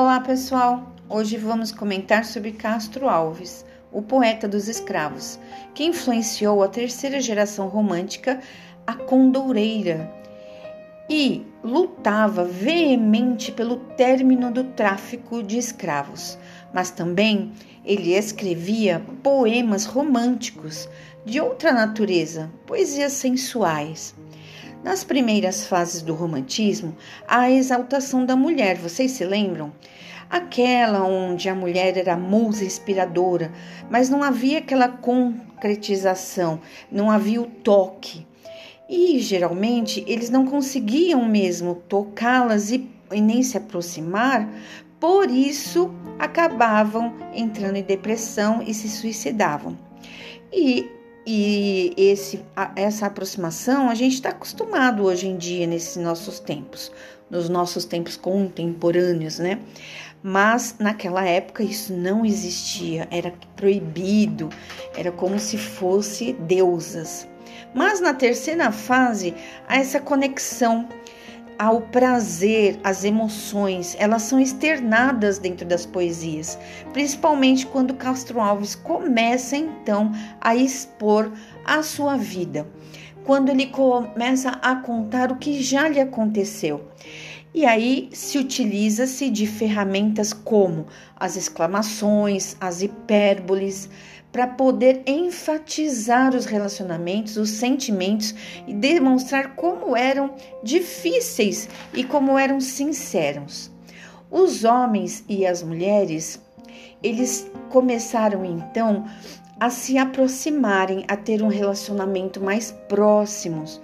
Olá pessoal, hoje vamos comentar sobre Castro Alves, o poeta dos escravos, que influenciou a terceira geração romântica, a Condoureira, e lutava veemente pelo término do tráfico de escravos, mas também ele escrevia poemas românticos de outra natureza, poesias sensuais. Nas primeiras fases do romantismo, a exaltação da mulher, vocês se lembram? Aquela onde a mulher era musa inspiradora, mas não havia aquela concretização, não havia o toque. E geralmente eles não conseguiam mesmo tocá-las e, e nem se aproximar, por isso acabavam entrando em depressão e se suicidavam. E e esse, essa aproximação a gente está acostumado hoje em dia, nesses nossos tempos, nos nossos tempos contemporâneos, né? Mas naquela época isso não existia, era proibido, era como se fosse deusas. Mas na terceira fase há essa conexão ao prazer, às emoções, elas são externadas dentro das poesias, principalmente quando Castro Alves começa então a expor a sua vida, quando ele começa a contar o que já lhe aconteceu. E aí se utiliza-se de ferramentas como as exclamações, as hipérboles, para poder enfatizar os relacionamentos, os sentimentos e demonstrar como eram difíceis e como eram sinceros. Os homens e as mulheres, eles começaram então a se aproximarem, a ter um relacionamento mais próximos,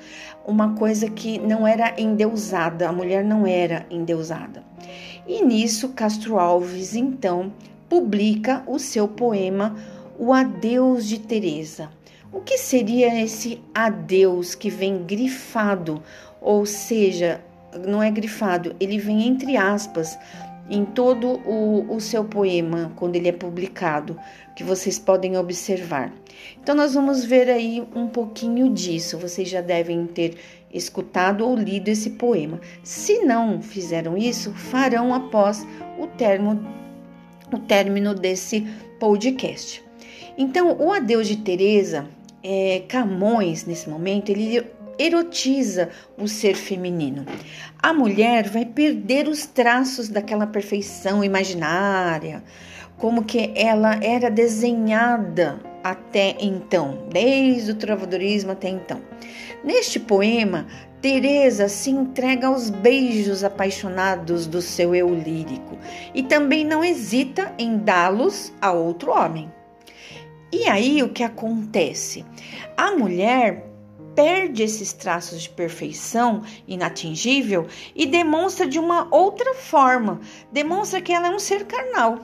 uma coisa que não era endeusada, a mulher não era endeusada. E nisso Castro Alves então publica o seu poema o adeus de Teresa. O que seria esse adeus que vem grifado, ou seja, não é grifado, ele vem entre aspas em todo o, o seu poema, quando ele é publicado, que vocês podem observar. Então, nós vamos ver aí um pouquinho disso. Vocês já devem ter escutado ou lido esse poema. Se não fizeram isso, farão após o, termo, o término desse podcast. Então, o adeus de Teresa, é, Camões, nesse momento, ele erotiza o ser feminino. A mulher vai perder os traços daquela perfeição imaginária, como que ela era desenhada até então, desde o trovadorismo até então. Neste poema, Teresa se entrega aos beijos apaixonados do seu eu lírico e também não hesita em dá-los a outro homem. E aí o que acontece? A mulher perde esses traços de perfeição inatingível e demonstra de uma outra forma, demonstra que ela é um ser carnal.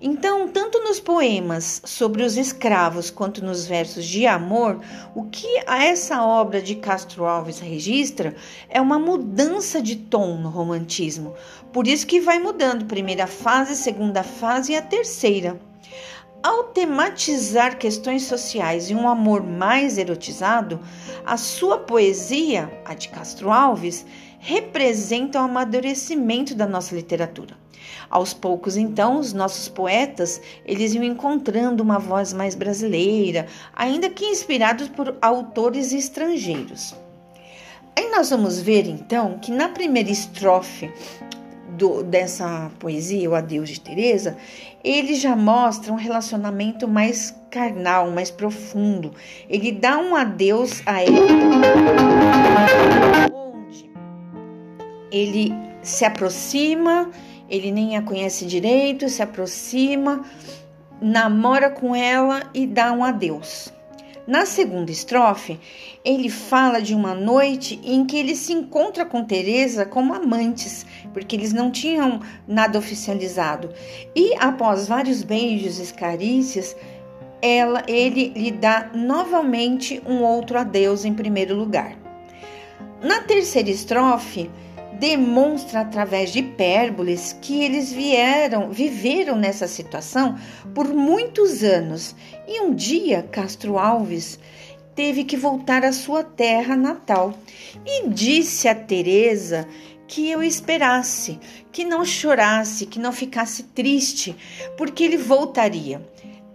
Então, tanto nos poemas sobre os escravos quanto nos versos de amor, o que essa obra de Castro Alves registra é uma mudança de tom no romantismo. Por isso que vai mudando primeira fase, segunda fase e a terceira. Ao tematizar questões sociais e um amor mais erotizado, a sua poesia, a de Castro Alves, representa o amadurecimento da nossa literatura. Aos poucos, então, os nossos poetas, eles iam encontrando uma voz mais brasileira, ainda que inspirados por autores estrangeiros. Aí nós vamos ver, então, que na primeira estrofe do, dessa poesia, O Adeus de Teresa, ele já mostra um relacionamento mais carnal, mais profundo. Ele dá um adeus a ela, onde ele se aproxima, ele nem a conhece direito, se aproxima, namora com ela e dá um adeus. Na segunda estrofe, ele fala de uma noite em que ele se encontra com Teresa como amantes, porque eles não tinham nada oficializado. E após vários beijos e carícias, ela, ele lhe dá novamente um outro adeus em primeiro lugar. Na terceira estrofe, demonstra através de hipérboles que eles vieram, viveram nessa situação por muitos anos e um dia Castro Alves teve que voltar à sua terra natal e disse a Teresa que eu esperasse, que não chorasse, que não ficasse triste, porque ele voltaria.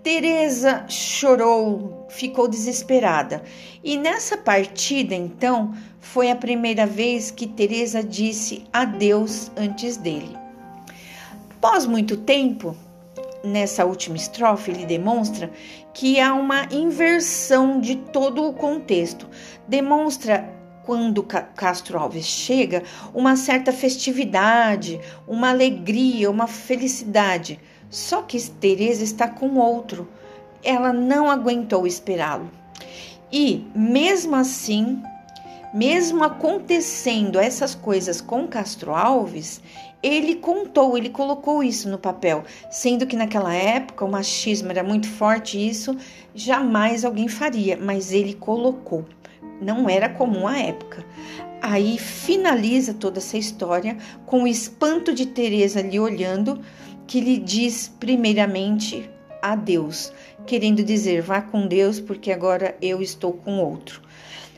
Teresa chorou, ficou desesperada. E nessa partida, então, foi a primeira vez que Teresa disse adeus antes dele. Após muito tempo, nessa última estrofe, ele demonstra que há uma inversão de todo o contexto. Demonstra quando Castro Alves chega, uma certa festividade, uma alegria, uma felicidade. Só que Teresa está com outro. Ela não aguentou esperá-lo. E mesmo assim, mesmo acontecendo essas coisas com Castro Alves, ele contou, ele colocou isso no papel, sendo que naquela época o machismo era muito forte e isso jamais alguém faria, mas ele colocou. Não era comum à época. Aí finaliza toda essa história com o espanto de Teresa lhe olhando, que lhe diz primeiramente adeus, querendo dizer vá com Deus, porque agora eu estou com outro.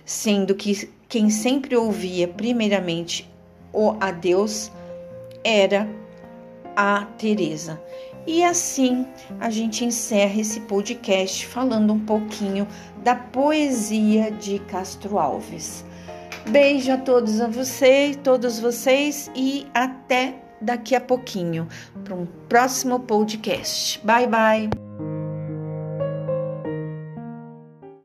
Sendo que quem sempre ouvia primeiramente o adeus era a Teresa. E assim a gente encerra esse podcast falando um pouquinho da poesia de Castro Alves. Beijo a todos a você, todos vocês e até daqui a pouquinho para um próximo podcast. Bye bye.